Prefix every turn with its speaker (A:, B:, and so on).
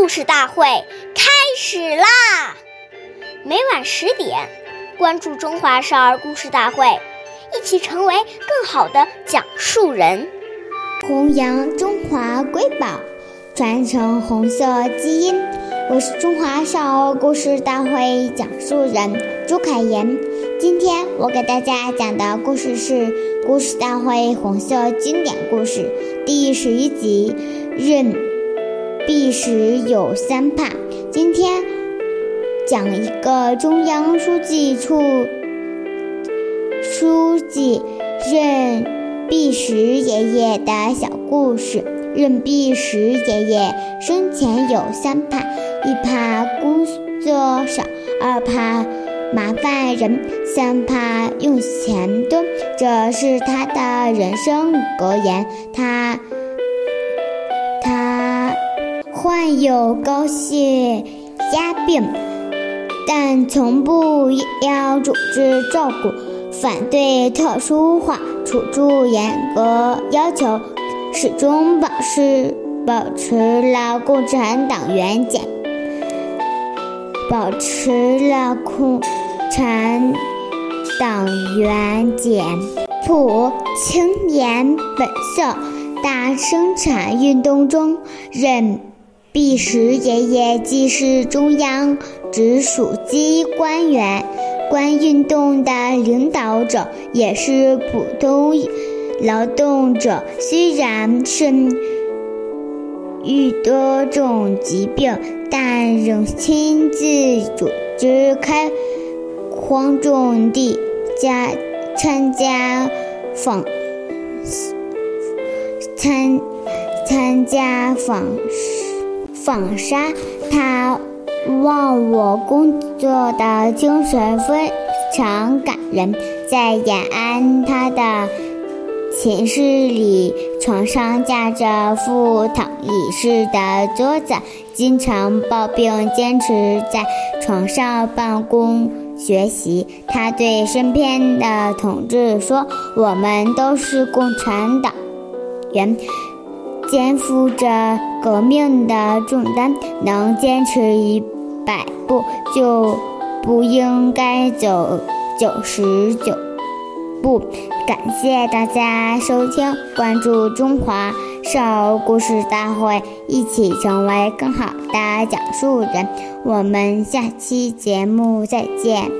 A: 故事大会开始啦！每晚十点，关注《中华少儿故事大会》，一起成为更好的讲述人，
B: 弘扬中华瑰宝，传承红色基因。我是中华少儿故事大会讲述人朱凯言。今天我给大家讲的故事是《故事大会红色经典故事》第十一集《任弼时有三怕》。今天讲一个中央书记处书记任弼时爷爷的小故事。任弼时爷爷生前有三怕：一怕工作少，二怕麻烦人，三怕用钱多。这是他的人生格言。他患有高血压病，但从不要组织照顾，反对特殊化处置，严格要求。始终保持保持了共产党员简，保持了共产党员简朴清廉本色。大生产运动中，任弼时爷爷既是中央直属机关员官运动的领导者，也是普通。劳动者虽然身遇多种疾病，但仍亲自组织开荒种地，加参加访参参加访纺纱。他忘我工作的精神非常感人。在延安，他的。寝室里，床上架着副躺椅式的桌子，经常抱病坚持在床上办公学习。他对身边的同志说：“我们都是共产党员，肩负着革命的重担，能坚持一百步，就不应该走九十九。”步，感谢大家收听，关注中华少儿故事大会，一起成为更好的讲述人。我们下期节目再见。